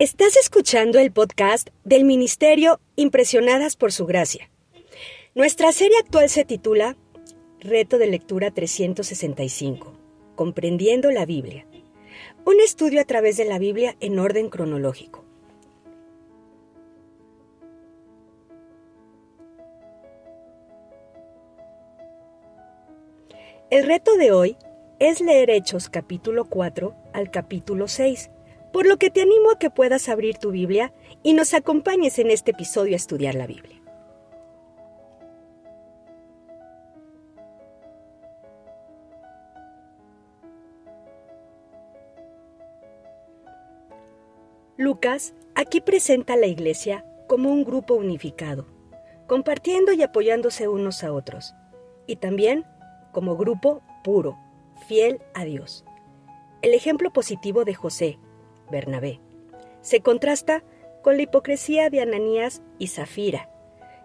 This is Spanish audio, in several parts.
Estás escuchando el podcast del Ministerio Impresionadas por Su Gracia. Nuestra serie actual se titula Reto de Lectura 365, Comprendiendo la Biblia. Un estudio a través de la Biblia en orden cronológico. El reto de hoy es leer Hechos capítulo 4 al capítulo 6 por lo que te animo a que puedas abrir tu Biblia y nos acompañes en este episodio a estudiar la Biblia. Lucas aquí presenta a la iglesia como un grupo unificado, compartiendo y apoyándose unos a otros, y también como grupo puro, fiel a Dios. El ejemplo positivo de José, Bernabé. Se contrasta con la hipocresía de Ananías y Zafira,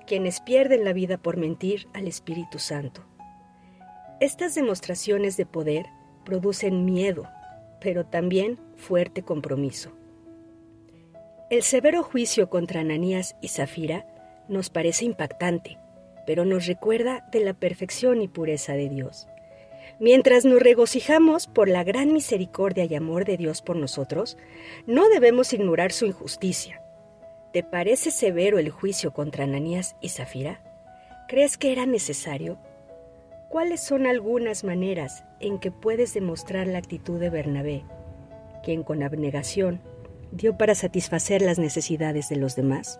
quienes pierden la vida por mentir al Espíritu Santo. Estas demostraciones de poder producen miedo, pero también fuerte compromiso. El severo juicio contra Ananías y Zafira nos parece impactante, pero nos recuerda de la perfección y pureza de Dios. Mientras nos regocijamos por la gran misericordia y amor de Dios por nosotros, no debemos ignorar su injusticia. ¿Te parece severo el juicio contra Ananías y Zafira? ¿Crees que era necesario? ¿Cuáles son algunas maneras en que puedes demostrar la actitud de Bernabé, quien con abnegación dio para satisfacer las necesidades de los demás?